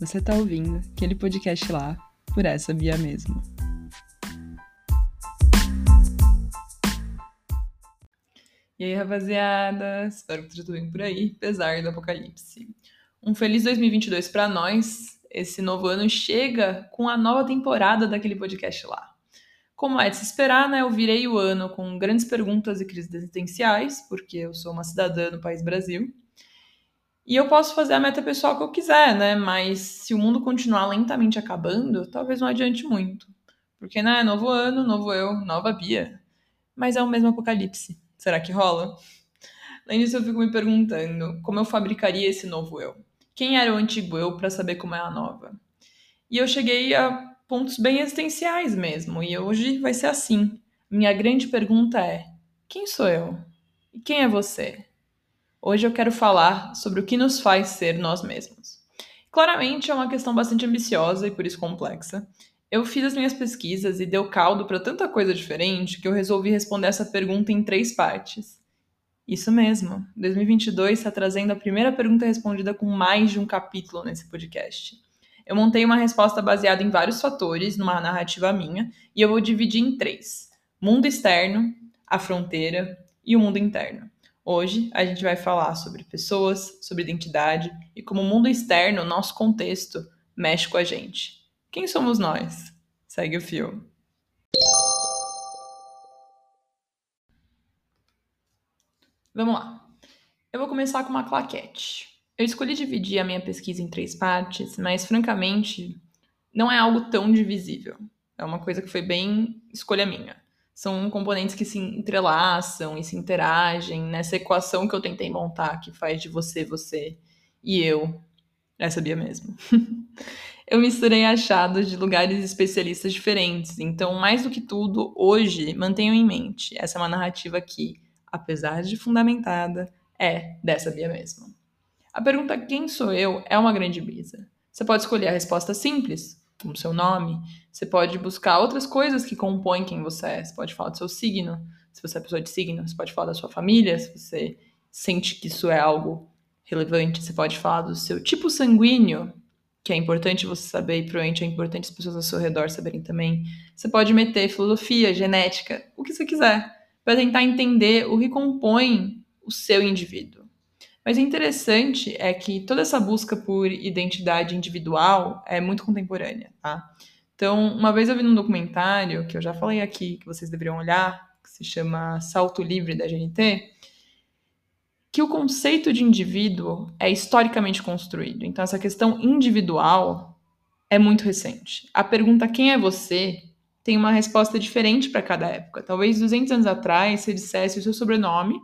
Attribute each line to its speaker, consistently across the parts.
Speaker 1: Você tá ouvindo aquele podcast lá, por essa via mesmo. E aí, rapaziada? Espero que tudo bem por aí, apesar do apocalipse. Um feliz 2022 para nós. Esse novo ano chega com a nova temporada daquele podcast lá. Como é de se esperar, né? Eu virei o ano com grandes perguntas e crises existenciais, porque eu sou uma cidadã do país Brasil. E eu posso fazer a meta pessoal que eu quiser, né? Mas se o mundo continuar lentamente acabando, talvez não adiante muito. Porque, né? Novo ano, novo eu, nova Bia. Mas é o mesmo apocalipse. Será que rola? Além disso, eu fico me perguntando como eu fabricaria esse novo eu. Quem era o antigo eu para saber como é a nova? E eu cheguei a pontos bem existenciais mesmo. E hoje vai ser assim. Minha grande pergunta é: quem sou eu? E quem é você? Hoje eu quero falar sobre o que nos faz ser nós mesmos. Claramente é uma questão bastante ambiciosa e por isso complexa. Eu fiz as minhas pesquisas e deu caldo para tanta coisa diferente que eu resolvi responder essa pergunta em três partes. Isso mesmo, 2022 está trazendo a primeira pergunta respondida com mais de um capítulo nesse podcast. Eu montei uma resposta baseada em vários fatores, numa narrativa minha, e eu vou dividir em três: mundo externo, a fronteira e o mundo interno. Hoje a gente vai falar sobre pessoas, sobre identidade e como o mundo externo, nosso contexto, mexe com a gente. Quem somos nós? Segue o fio. Vamos lá. Eu vou começar com uma claquete. Eu escolhi dividir a minha pesquisa em três partes, mas francamente não é algo tão divisível. É uma coisa que foi bem escolha minha são componentes que se entrelaçam e se interagem nessa equação que eu tentei montar, que faz de você, você e eu. Essa Bia mesmo. eu misturei achados de lugares especialistas diferentes, então, mais do que tudo, hoje, mantenham em mente, essa é uma narrativa que, apesar de fundamentada, é dessa Bia mesmo. A pergunta quem sou eu é uma grande brisa. Você pode escolher a resposta simples, como seu nome. Você pode buscar outras coisas que compõem quem você é. Você pode falar do seu signo, se você é pessoa de signo. Você pode falar da sua família, se você sente que isso é algo relevante. Você pode falar do seu tipo sanguíneo, que é importante você saber e provavelmente é importante as pessoas ao seu redor saberem também. Você pode meter filosofia, genética, o que você quiser, para tentar entender o que compõe o seu indivíduo. Mas o interessante é que toda essa busca por identidade individual é muito contemporânea, tá? Então, uma vez eu vi num documentário, que eu já falei aqui, que vocês deveriam olhar, que se chama Salto Livre da GNT, que o conceito de indivíduo é historicamente construído. Então, essa questão individual é muito recente. A pergunta quem é você tem uma resposta diferente para cada época. Talvez 200 anos atrás, você dissesse o seu sobrenome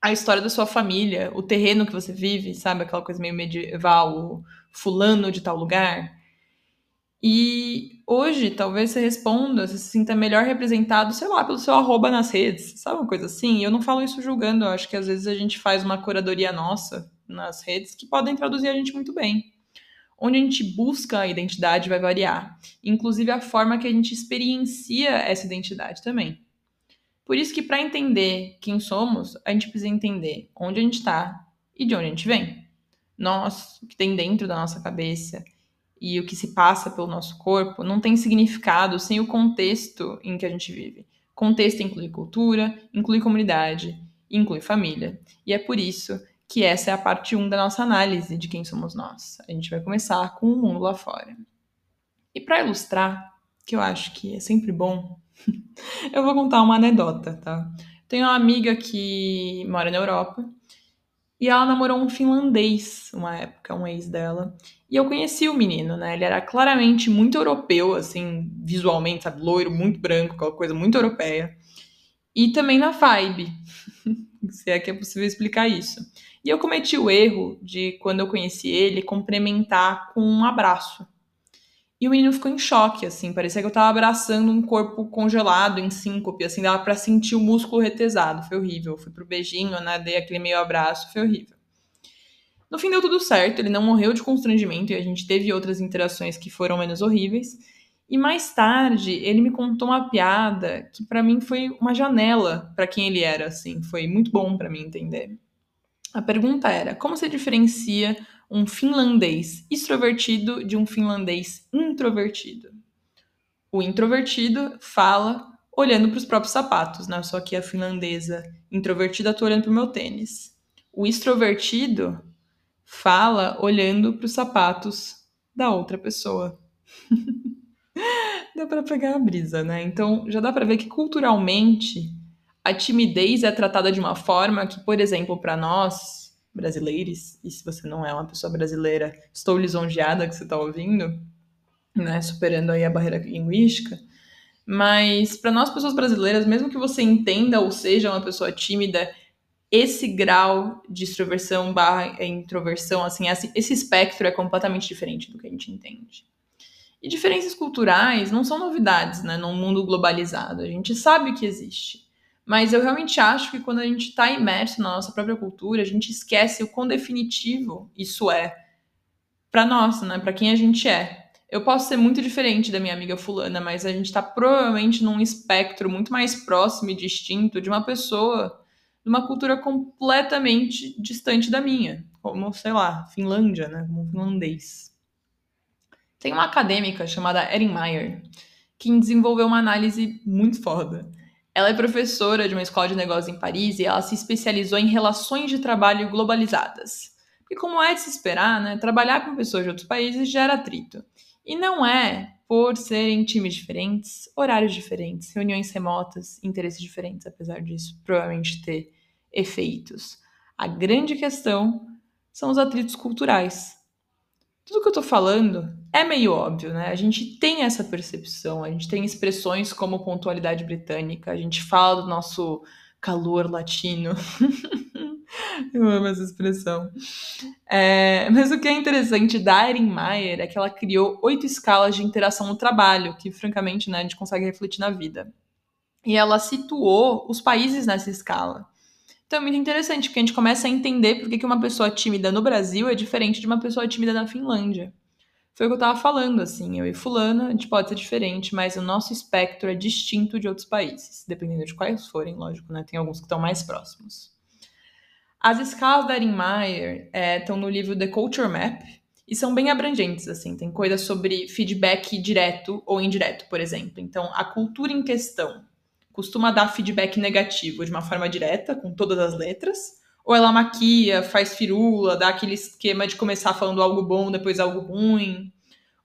Speaker 1: a história da sua família, o terreno que você vive, sabe? Aquela coisa meio medieval, fulano de tal lugar. E hoje, talvez você responda, você se sinta melhor representado, sei lá, pelo seu arroba nas redes, sabe uma coisa assim? Eu não falo isso julgando, eu acho que às vezes a gente faz uma curadoria nossa nas redes que podem traduzir a gente muito bem. Onde a gente busca a identidade vai variar, inclusive a forma que a gente experiencia essa identidade também. Por isso que para entender quem somos, a gente precisa entender onde a gente está e de onde a gente vem. Nós, o que tem dentro da nossa cabeça e o que se passa pelo nosso corpo, não tem significado sem o contexto em que a gente vive. Contexto inclui cultura, inclui comunidade, inclui família. E é por isso que essa é a parte 1 da nossa análise de quem somos nós. A gente vai começar com o mundo lá fora. E para ilustrar, que eu acho que é sempre bom eu vou contar uma anedota, tá? Tenho uma amiga que mora na Europa e ela namorou um finlandês uma época, um ex dela. E eu conheci o menino, né? Ele era claramente muito europeu, assim, visualmente, sabe? Loiro, muito branco, aquela coisa muito europeia. E também na vibe, se é que é possível explicar isso. E eu cometi o erro de, quando eu conheci ele, complementar com um abraço. E o menino ficou em choque, assim, parecia que eu tava abraçando um corpo congelado, em síncope, assim, dava pra sentir o músculo retesado, foi horrível. Fui pro beijinho, né, dei aquele meio abraço, foi horrível. No fim deu tudo certo, ele não morreu de constrangimento e a gente teve outras interações que foram menos horríveis. E mais tarde, ele me contou uma piada que para mim foi uma janela para quem ele era, assim, foi muito bom para mim entender. A pergunta era: como se diferencia um finlandês extrovertido de um finlandês introvertido. O introvertido fala olhando para os próprios sapatos, né? Só que a finlandesa introvertida está olhando para o meu tênis. O extrovertido fala olhando para os sapatos da outra pessoa. dá para pegar a brisa, né? Então já dá para ver que culturalmente a timidez é tratada de uma forma que, por exemplo, para nós brasileiros, e se você não é uma pessoa brasileira, estou lisonjeada que você está ouvindo, né? Superando aí a barreira linguística. Mas para nós pessoas brasileiras, mesmo que você entenda ou seja uma pessoa tímida, esse grau de extroversão barra introversão, assim, esse espectro é completamente diferente do que a gente entende. E diferenças culturais não são novidades, né, num mundo globalizado. A gente sabe que existe. Mas eu realmente acho que quando a gente está imerso na nossa própria cultura, a gente esquece o quão definitivo isso é para nós, né, para quem a gente é. Eu posso ser muito diferente da minha amiga fulana, mas a gente está provavelmente num espectro muito mais próximo e distinto de uma pessoa de uma cultura completamente distante da minha, como, sei lá, Finlândia, né, como finlandês. Tem uma acadêmica chamada Erin Meyer que desenvolveu uma análise muito foda. Ela é professora de uma escola de negócios em Paris e ela se especializou em relações de trabalho globalizadas. E como é de se esperar, né, trabalhar com pessoas de outros países gera atrito. E não é por serem times diferentes, horários diferentes, reuniões remotas, interesses diferentes, apesar disso provavelmente ter efeitos. A grande questão são os atritos culturais. Tudo que eu tô falando é meio óbvio, né? A gente tem essa percepção, a gente tem expressões como pontualidade britânica, a gente fala do nosso calor latino. eu amo essa expressão. É, mas o que é interessante da Erin Meyer é que ela criou oito escalas de interação no trabalho, que francamente né, a gente consegue refletir na vida. E ela situou os países nessa escala. Então é muito interessante, porque a gente começa a entender por que uma pessoa tímida no Brasil é diferente de uma pessoa tímida na Finlândia. Foi o que eu tava falando, assim, eu e fulana, a gente pode ser diferente, mas o nosso espectro é distinto de outros países, dependendo de quais forem, lógico, né? Tem alguns que estão mais próximos. As escalas da Erin Meyer estão é, no livro The Culture Map e são bem abrangentes, assim, tem coisas sobre feedback direto ou indireto, por exemplo. Então, a cultura em questão costuma dar feedback negativo de uma forma direta, com todas as letras, ou ela maquia, faz firula, dá aquele esquema de começar falando algo bom, depois algo ruim.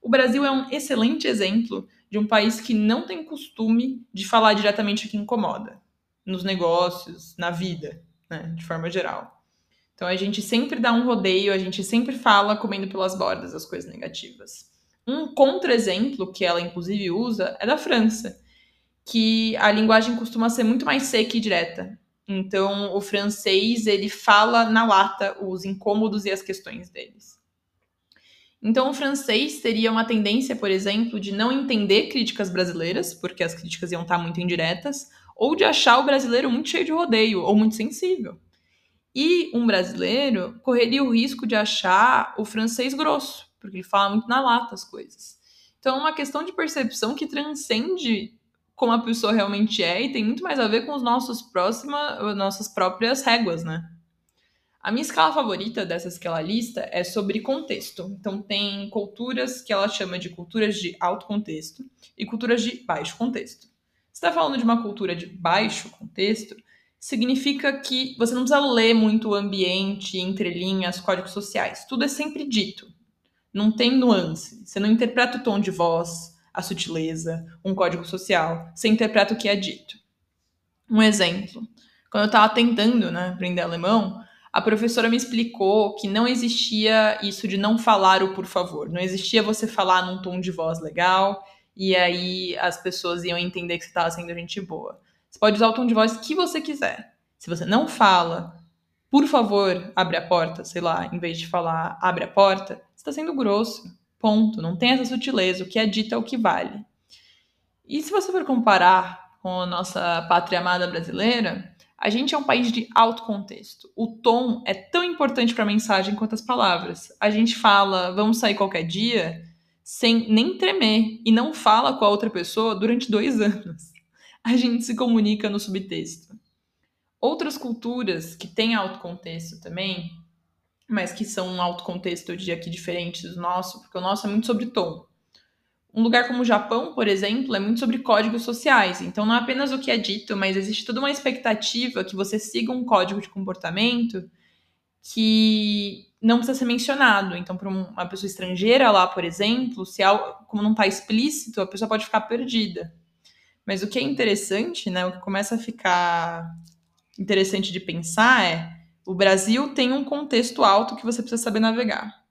Speaker 1: O Brasil é um excelente exemplo de um país que não tem costume de falar diretamente o que incomoda, nos negócios, na vida, né, de forma geral. Então a gente sempre dá um rodeio, a gente sempre fala comendo pelas bordas as coisas negativas. Um contra-exemplo que ela inclusive usa é da França, que a linguagem costuma ser muito mais seca e direta. Então, o francês, ele fala na lata os incômodos e as questões deles. Então, o francês teria uma tendência, por exemplo, de não entender críticas brasileiras, porque as críticas iam estar muito indiretas, ou de achar o brasileiro muito cheio de rodeio ou muito sensível. E um brasileiro correria o risco de achar o francês grosso, porque ele fala muito na lata as coisas. Então, é uma questão de percepção que transcende como a pessoa realmente é e tem muito mais a ver com os nossos próxima, nossas próprias réguas, né? A minha escala favorita dessas que ela lista é sobre contexto. Então tem culturas que ela chama de culturas de alto contexto e culturas de baixo contexto. Se está falando de uma cultura de baixo contexto, significa que você não precisa ler muito o ambiente, entrelinhas, códigos sociais. Tudo é sempre dito. Não tem nuance. Você não interpreta o tom de voz, a sutileza, um código social. Você interpreta o que é dito. Um exemplo. Quando eu estava tentando né, aprender alemão, a professora me explicou que não existia isso de não falar o por favor. Não existia você falar num tom de voz legal e aí as pessoas iam entender que você estava sendo gente boa. Você pode usar o tom de voz que você quiser. Se você não fala, por favor, abre a porta, sei lá, em vez de falar abre a porta, você está sendo grosso. Ponto. Não tem essa sutileza. O que é dito é o que vale. E se você for comparar com a nossa pátria amada brasileira, a gente é um país de alto contexto. O tom é tão importante para a mensagem quanto as palavras. A gente fala, vamos sair qualquer dia, sem nem tremer, e não fala com a outra pessoa durante dois anos. A gente se comunica no subtexto. Outras culturas que têm alto contexto também mas que são um alto contexto de aqui diferente do nosso, porque o nosso é muito sobre tom. Um lugar como o Japão, por exemplo, é muito sobre códigos sociais. Então, não é apenas o que é dito, mas existe toda uma expectativa que você siga um código de comportamento que não precisa ser mencionado. Então, para uma pessoa estrangeira lá, por exemplo, se algo, como não está explícito, a pessoa pode ficar perdida. Mas o que é interessante, né, o que começa a ficar interessante de pensar é o Brasil tem um contexto alto que você precisa saber navegar.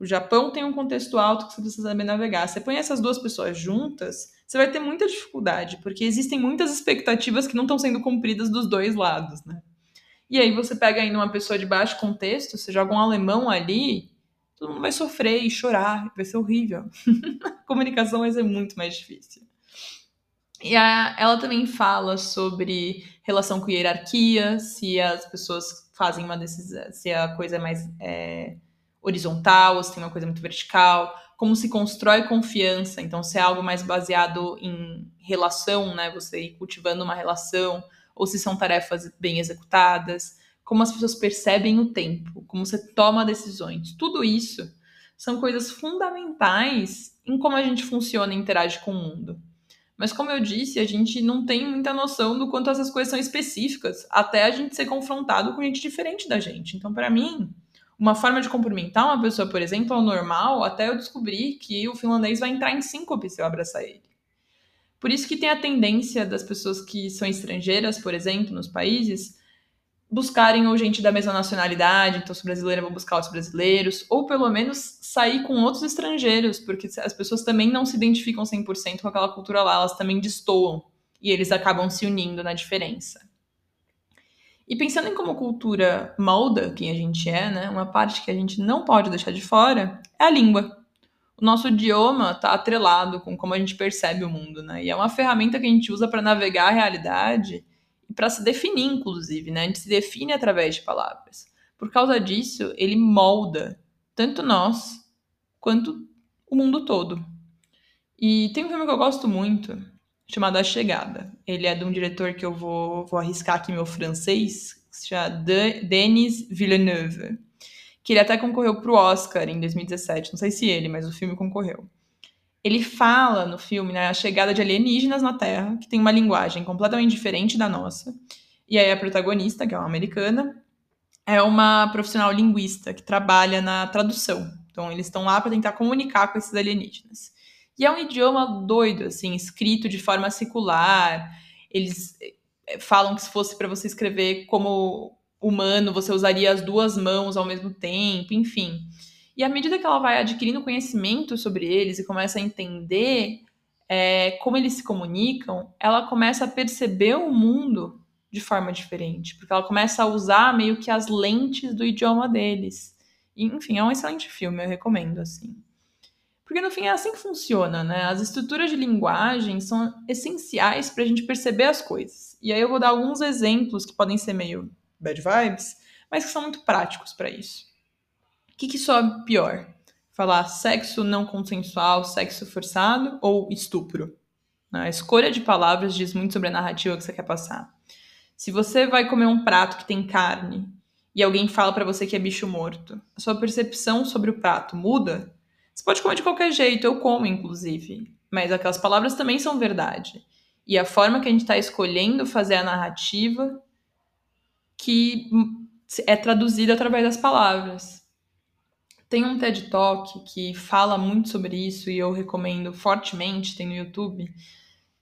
Speaker 1: O Japão tem um contexto alto que você precisa saber navegar. Você põe essas duas pessoas juntas, você vai ter muita dificuldade, porque existem muitas expectativas que não estão sendo cumpridas dos dois lados, né? E aí você pega ainda uma pessoa de baixo contexto, você joga um alemão ali, todo mundo vai sofrer e chorar, vai ser horrível. comunicação vai ser muito mais difícil. E a, ela também fala sobre relação com hierarquia, se as pessoas fazem uma decisão, se a coisa é mais é, horizontal, se tem uma coisa muito vertical, como se constrói confiança, então se é algo mais baseado em relação, né, você ir cultivando uma relação, ou se são tarefas bem executadas, como as pessoas percebem o tempo, como você toma decisões. Tudo isso são coisas fundamentais em como a gente funciona e interage com o mundo. Mas como eu disse, a gente não tem muita noção do quanto essas coisas são específicas, até a gente ser confrontado com gente diferente da gente. Então, para mim, uma forma de cumprimentar uma pessoa, por exemplo, é o normal, até eu descobrir que o finlandês vai entrar em síncope se eu abraçar ele. Por isso que tem a tendência das pessoas que são estrangeiras, por exemplo, nos países, buscarem ou gente da mesma nacionalidade, então se brasileira vão buscar outros brasileiros, ou pelo menos sair com outros estrangeiros, porque as pessoas também não se identificam 100% com aquela cultura lá, elas também destoam, e eles acabam se unindo na diferença. E pensando em como cultura molda quem a gente é, né, uma parte que a gente não pode deixar de fora é a língua. O nosso idioma está atrelado com como a gente percebe o mundo, né? E é uma ferramenta que a gente usa para navegar a realidade e para se definir, inclusive, né? A gente se define através de palavras. Por causa disso, ele molda tanto nós quanto o mundo todo. E tem um filme que eu gosto muito, chamado A Chegada. Ele é de um diretor que eu vou, vou arriscar aqui meu francês, que se chama Denis Villeneuve. Que ele até concorreu para o Oscar em 2017. Não sei se ele, mas o filme concorreu. Ele fala no filme né, a chegada de alienígenas na Terra, que tem uma linguagem completamente diferente da nossa. E aí a protagonista, que é uma americana, é uma profissional linguista que trabalha na tradução. Então eles estão lá para tentar comunicar com esses alienígenas. E é um idioma doido, assim, escrito de forma circular. Eles eh, falam que se fosse para você escrever como humano, você usaria as duas mãos ao mesmo tempo, enfim. E à medida que ela vai adquirindo conhecimento sobre eles e começa a entender é, como eles se comunicam, ela começa a perceber o mundo de forma diferente, porque ela começa a usar meio que as lentes do idioma deles. E, enfim, é um excelente filme, eu recomendo, assim. Porque no fim é assim que funciona, né? As estruturas de linguagem são essenciais para a gente perceber as coisas. E aí eu vou dar alguns exemplos que podem ser meio bad vibes, mas que são muito práticos para isso. Que, que sobe pior? Falar sexo não consensual, sexo forçado ou estupro? A escolha de palavras diz muito sobre a narrativa que você quer passar. Se você vai comer um prato que tem carne e alguém fala para você que é bicho morto, a sua percepção sobre o prato muda? Você pode comer de qualquer jeito, eu como, inclusive. Mas aquelas palavras também são verdade. E a forma que a gente está escolhendo fazer a narrativa que é traduzida através das palavras. Tem um TED Talk que fala muito sobre isso e eu recomendo fortemente, tem no YouTube,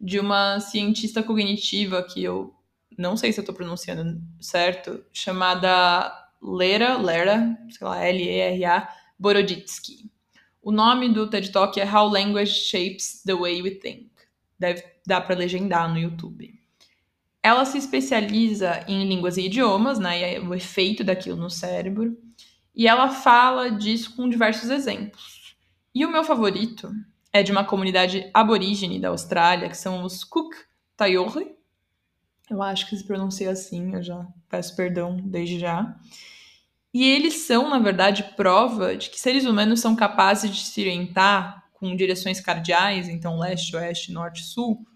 Speaker 1: de uma cientista cognitiva que eu não sei se eu estou pronunciando certo, chamada Lera, Lera, sei lá, L-E-R-A, Boroditsky. O nome do TED Talk é How Language Shapes the Way We Think. Deve dar para legendar no YouTube. Ela se especializa em línguas e idiomas, né, e o efeito daquilo no cérebro, e ela fala disso com diversos exemplos. E o meu favorito é de uma comunidade aborígene da Austrália, que são os Cook Tayori. Eu acho que se pronuncia assim, eu já peço perdão desde já. E eles são, na verdade, prova de que seres humanos são capazes de se orientar com direções cardeais, então leste, oeste, norte, sul,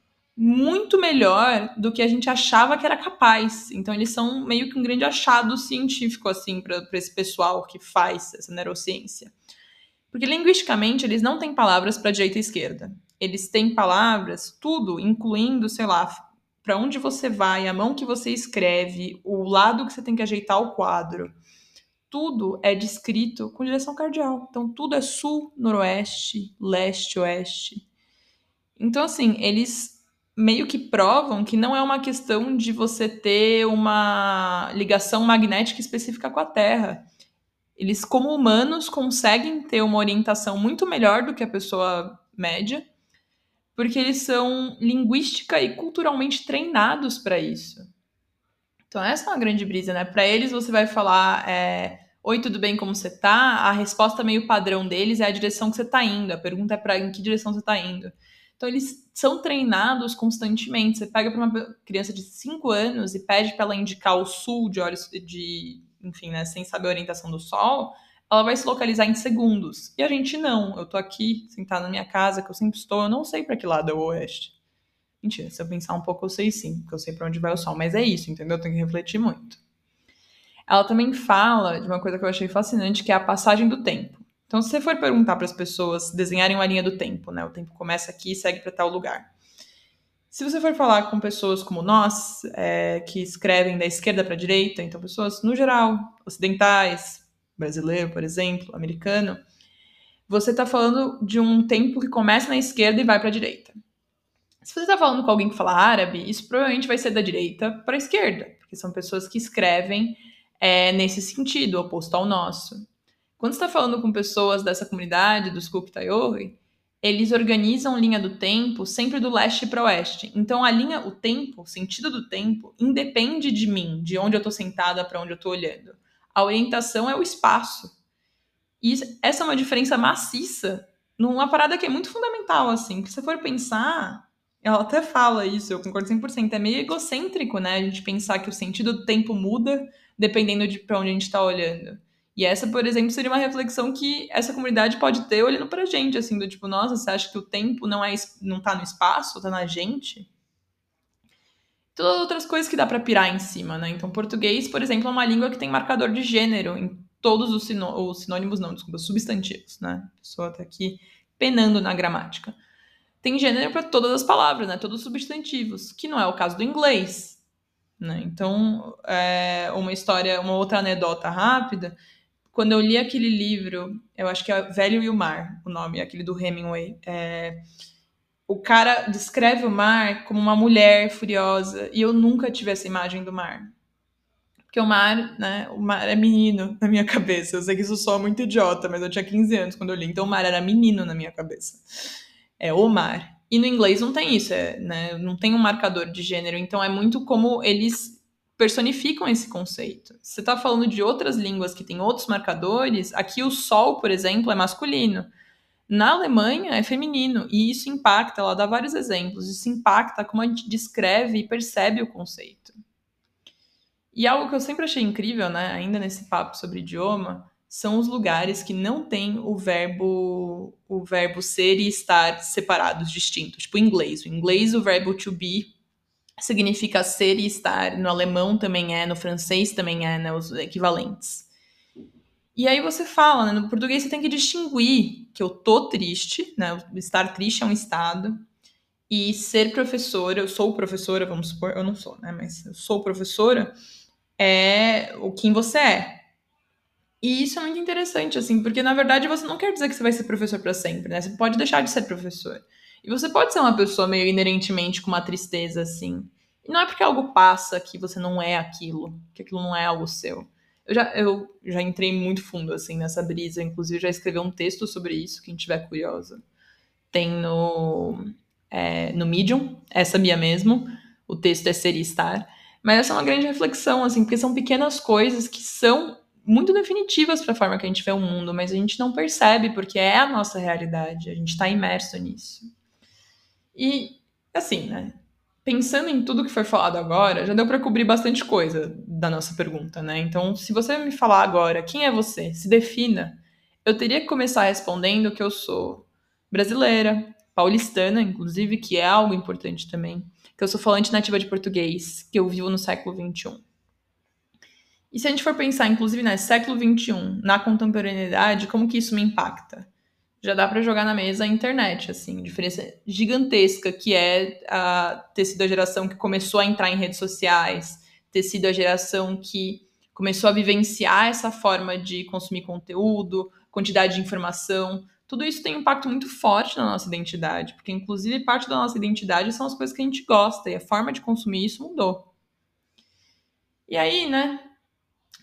Speaker 1: muito melhor do que a gente achava que era capaz. Então, eles são meio que um grande achado científico, assim, para esse pessoal que faz essa neurociência. Porque, linguisticamente, eles não têm palavras para direita e esquerda. Eles têm palavras, tudo, incluindo, sei lá, para onde você vai, a mão que você escreve, o lado que você tem que ajeitar o quadro. Tudo é descrito com direção cardial. Então, tudo é sul, noroeste, leste, oeste. Então, assim, eles meio que provam que não é uma questão de você ter uma ligação magnética específica com a Terra. Eles, como humanos, conseguem ter uma orientação muito melhor do que a pessoa média porque eles são linguística e culturalmente treinados para isso. Então, essa é uma grande brisa, né? Para eles, você vai falar: é, Oi, tudo bem? Como você tá? A resposta meio padrão deles é a direção que você tá indo. A pergunta é para em que direção você tá indo. Então, eles são treinados constantemente. Você pega para uma criança de 5 anos e pede para ela indicar o sul de olhos de, enfim, né, sem saber a orientação do sol ela vai se localizar em segundos. E a gente não. Eu tô aqui, sentada na minha casa, que eu sempre estou, eu não sei para que lado é o oeste. Mentira, se eu pensar um pouco, eu sei sim, porque eu sei para onde vai o sol. Mas é isso, entendeu? Eu tenho que refletir muito. Ela também fala de uma coisa que eu achei fascinante, que é a passagem do tempo. Então, se você for perguntar para as pessoas desenharem uma linha do tempo, né? O tempo começa aqui e segue para tal lugar. Se você for falar com pessoas como nós, é, que escrevem da esquerda para a direita, então pessoas no geral, ocidentais, brasileiro, por exemplo, americano, você está falando de um tempo que começa na esquerda e vai para a direita. Se você está falando com alguém que fala árabe, isso provavelmente vai ser da direita para a esquerda, porque são pessoas que escrevem é, nesse sentido, oposto ao nosso. Quando está falando com pessoas dessa comunidade, dos Kuptayori, eles organizam linha do tempo sempre do leste para oeste. Então a linha, o tempo, o sentido do tempo, independe de mim, de onde eu estou sentada, para onde eu estou olhando. A orientação é o espaço. E essa é uma diferença maciça numa parada que é muito fundamental, assim. Que se for pensar, ela até fala isso, eu concordo 100%. É meio egocêntrico, né? A gente pensar que o sentido do tempo muda dependendo de para onde a gente está olhando. E essa, por exemplo, seria uma reflexão que essa comunidade pode ter olhando pra gente, assim, do tipo, nossa, você acha que o tempo não é não tá no espaço, tá na gente? todas outras coisas que dá para pirar em cima, né? Então, português, por exemplo, é uma língua que tem marcador de gênero em todos os, sinô os sinônimos, não, desculpa, substantivos, né? A pessoa tá aqui penando na gramática. Tem gênero para todas as palavras, né? Todos os substantivos, que não é o caso do inglês, né? Então, é uma história, uma outra anedota rápida. Quando eu li aquele livro, eu acho que é Velho e o Mar, o nome, aquele do Hemingway, é, o cara descreve o mar como uma mulher furiosa e eu nunca tive essa imagem do mar. Porque o mar, né, o mar é menino na minha cabeça. Eu sei que isso soa muito idiota, mas eu tinha 15 anos quando eu li, então o mar era menino na minha cabeça. É o mar. E no inglês não tem isso, é, né, não tem um marcador de gênero, então é muito como eles personificam esse conceito. Você está falando de outras línguas que têm outros marcadores, aqui o sol, por exemplo, é masculino. Na Alemanha é feminino e isso impacta, ela dá vários exemplos, isso impacta como a gente descreve e percebe o conceito. E algo que eu sempre achei incrível, né, ainda nesse papo sobre idioma, são os lugares que não tem o verbo o verbo ser e estar separados, distintos. Tipo, inglês. O inglês, o verbo to be significa ser e estar. No alemão também é, no francês também é, né, os equivalentes. E aí você fala, né? No português você tem que distinguir que eu tô triste, né? Estar triste é um estado. E ser professora, eu sou professora, vamos supor, eu não sou, né? Mas eu sou professora, é o quem você é. E isso é muito interessante, assim, porque na verdade você não quer dizer que você vai ser professor para sempre, né? Você pode deixar de ser professor. E você pode ser uma pessoa meio inerentemente com uma tristeza, assim. E não é porque algo passa que você não é aquilo, que aquilo não é algo seu. Eu já, eu já entrei muito fundo, assim, nessa brisa. Inclusive, já escrevi um texto sobre isso, quem tiver curiosa. Tem no, é, no Medium, essa minha mesmo. O texto é Ser e Estar. Mas essa é uma grande reflexão, assim, porque são pequenas coisas que são muito definitivas para a forma que a gente vê o mundo, mas a gente não percebe porque é a nossa realidade, a gente está imerso nisso. E, assim, né? pensando em tudo que foi falado agora, já deu para cobrir bastante coisa da nossa pergunta, né? Então, se você me falar agora quem é você, se defina, eu teria que começar respondendo que eu sou brasileira, paulistana, inclusive, que é algo importante também. Que eu sou falante nativa de português, que eu vivo no século XXI. E se a gente for pensar, inclusive, no século XXI, na contemporaneidade, como que isso me impacta? Já dá para jogar na mesa a internet, assim, diferença gigantesca que é a, ter sido a geração que começou a entrar em redes sociais, ter sido a geração que começou a vivenciar essa forma de consumir conteúdo, quantidade de informação. Tudo isso tem um impacto muito forte na nossa identidade, porque inclusive parte da nossa identidade são as coisas que a gente gosta e a forma de consumir isso mudou. E aí, né,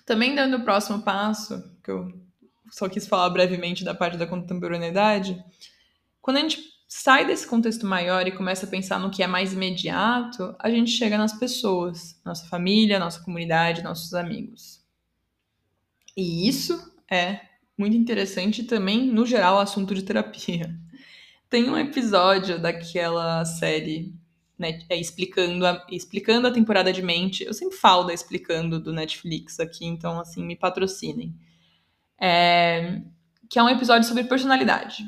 Speaker 1: também dando o próximo passo, que eu só quis falar brevemente da parte da contemporaneidade, quando a gente sai desse contexto maior e começa a pensar no que é mais imediato, a gente chega nas pessoas, nossa família, nossa comunidade, nossos amigos. E isso é muito interessante também, no geral, assunto de terapia. Tem um episódio daquela série né, é, explicando, a, explicando a temporada de mente. Eu sempre falo da explicando do Netflix aqui, então assim, me patrocinem. É, que é um episódio sobre personalidade.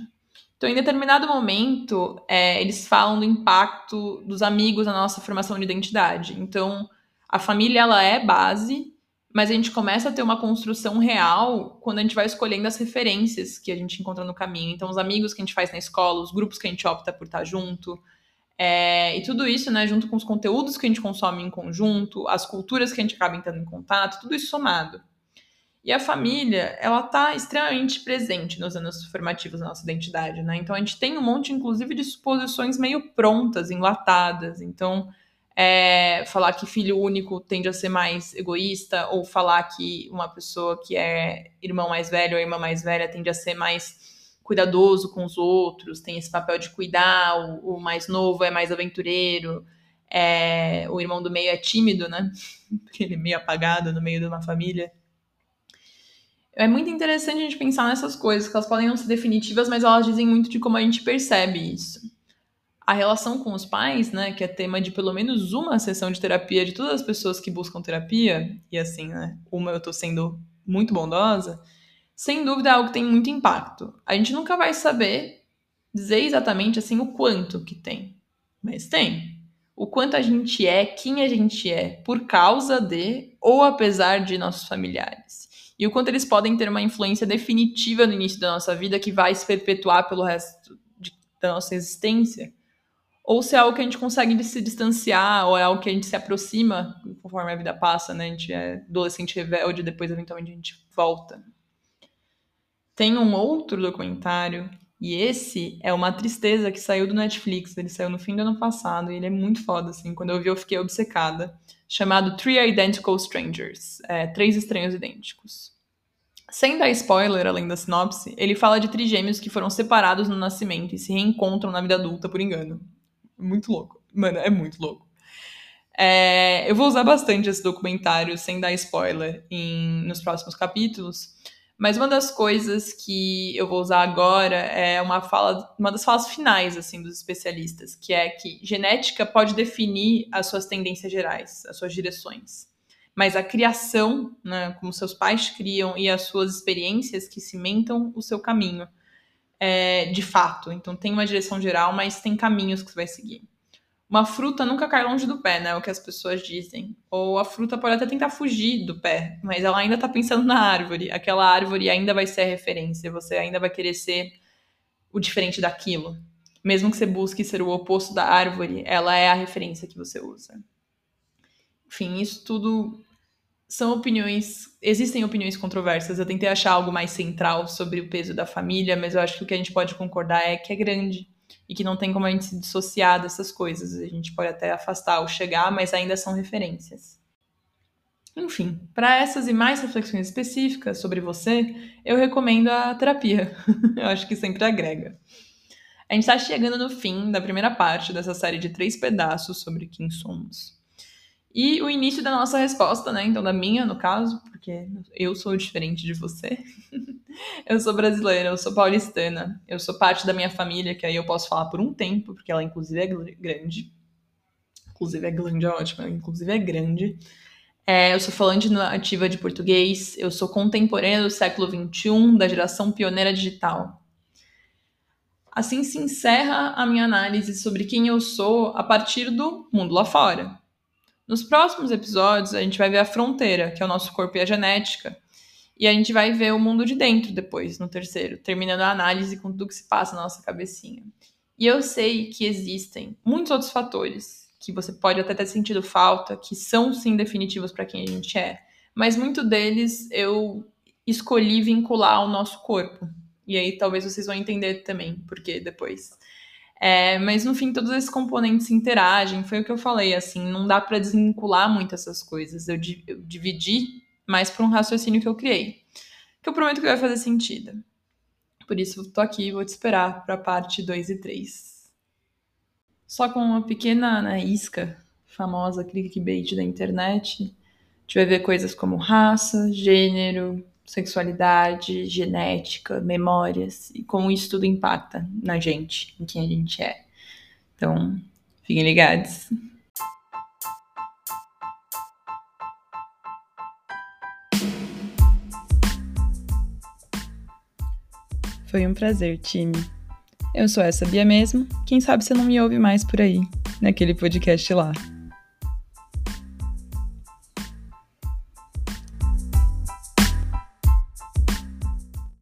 Speaker 1: Então, em determinado momento, é, eles falam do impacto dos amigos na nossa formação de identidade. Então, a família ela é base, mas a gente começa a ter uma construção real quando a gente vai escolhendo as referências que a gente encontra no caminho. Então, os amigos que a gente faz na escola, os grupos que a gente opta por estar junto, é, e tudo isso, né, junto com os conteúdos que a gente consome em conjunto, as culturas que a gente acaba entrando em contato, tudo isso somado. E a família, ela tá extremamente presente nos anos formativos da nossa identidade, né? Então a gente tem um monte, inclusive, de suposições meio prontas, enlatadas. Então, é, falar que filho único tende a ser mais egoísta, ou falar que uma pessoa que é irmão mais velho ou irmã mais velha tende a ser mais cuidadoso com os outros, tem esse papel de cuidar, o, o mais novo é mais aventureiro, é, o irmão do meio é tímido, né? Porque ele é meio apagado no meio de uma família. É muito interessante a gente pensar nessas coisas, que elas podem não ser definitivas, mas elas dizem muito de como a gente percebe isso. A relação com os pais, né, que é tema de pelo menos uma sessão de terapia de todas as pessoas que buscam terapia, e assim, né, uma eu tô sendo muito bondosa, sem dúvida é algo que tem muito impacto. A gente nunca vai saber dizer exatamente assim o quanto que tem, mas tem. O quanto a gente é, quem a gente é, por causa de ou apesar de nossos familiares. E o quanto eles podem ter uma influência definitiva no início da nossa vida que vai se perpetuar pelo resto de, da nossa existência. Ou se é algo que a gente consegue se distanciar, ou é algo que a gente se aproxima conforme a vida passa, né? A gente é adolescente rebelde, depois eventualmente a gente volta. Tem um outro documentário, e esse é uma tristeza que saiu do Netflix, ele saiu no fim do ano passado, e ele é muito foda, assim. Quando eu vi, eu fiquei obcecada. Chamado Three Identical Strangers é, Três Estranhos Idênticos. Sem dar spoiler, além da sinopse, ele fala de trigêmeos que foram separados no nascimento e se reencontram na vida adulta por engano. Muito louco. Mano, é muito louco. É, eu vou usar bastante esse documentário sem dar spoiler em, nos próximos capítulos, mas uma das coisas que eu vou usar agora é uma fala, uma das falas finais assim dos especialistas, que é que genética pode definir as suas tendências gerais, as suas direções. Mas a criação, né, como seus pais criam e as suas experiências que cimentam o seu caminho, é, de fato. Então tem uma direção geral, mas tem caminhos que você vai seguir uma fruta nunca cai longe do pé, né? É o que as pessoas dizem. Ou a fruta pode até tentar fugir do pé, mas ela ainda tá pensando na árvore. Aquela árvore ainda vai ser a referência, você ainda vai querer ser o diferente daquilo. Mesmo que você busque ser o oposto da árvore, ela é a referência que você usa. Enfim, isso tudo são opiniões. Existem opiniões controversas. Eu tentei achar algo mais central sobre o peso da família, mas eu acho que o que a gente pode concordar é que é grande e que não tem como a gente se dissociar dessas coisas. A gente pode até afastar ou chegar, mas ainda são referências. Enfim, para essas e mais reflexões específicas sobre você, eu recomendo a terapia. eu acho que sempre agrega. A gente está chegando no fim da primeira parte dessa série de três pedaços sobre quem somos. E o início da nossa resposta, né? Então, da minha, no caso, porque eu sou diferente de você. eu sou brasileira, eu sou paulistana, eu sou parte da minha família, que aí eu posso falar por um tempo, porque ela, inclusive, é grande. Inclusive, é grande, é ótimo, inclusive, é grande. É, eu sou falante nativa de português, eu sou contemporânea do século XXI, da geração pioneira digital. Assim se encerra a minha análise sobre quem eu sou a partir do mundo lá fora. Nos próximos episódios, a gente vai ver a fronteira, que é o nosso corpo e a genética, e a gente vai ver o mundo de dentro depois, no terceiro, terminando a análise com tudo que se passa na nossa cabecinha. E eu sei que existem muitos outros fatores que você pode até ter sentido falta, que são sim definitivos para quem a gente é, mas muito deles eu escolhi vincular ao nosso corpo. E aí talvez vocês vão entender também porque depois. É, mas no fim, todos esses componentes interagem, foi o que eu falei, assim, não dá para desvincular muito essas coisas. Eu, eu dividi mais para um raciocínio que eu criei, que eu prometo que vai fazer sentido. Por isso, tô aqui e vou te esperar para parte 2 e 3. Só com uma pequena né, isca, famosa clickbait da internet, a gente vai ver coisas como raça, gênero, sexualidade, genética, memórias e como isso tudo impacta na gente, em quem a gente é. Então, fiquem ligados. Foi um prazer, time. Eu sou essa Bia mesmo. Quem sabe você não me ouve mais por aí, naquele podcast lá.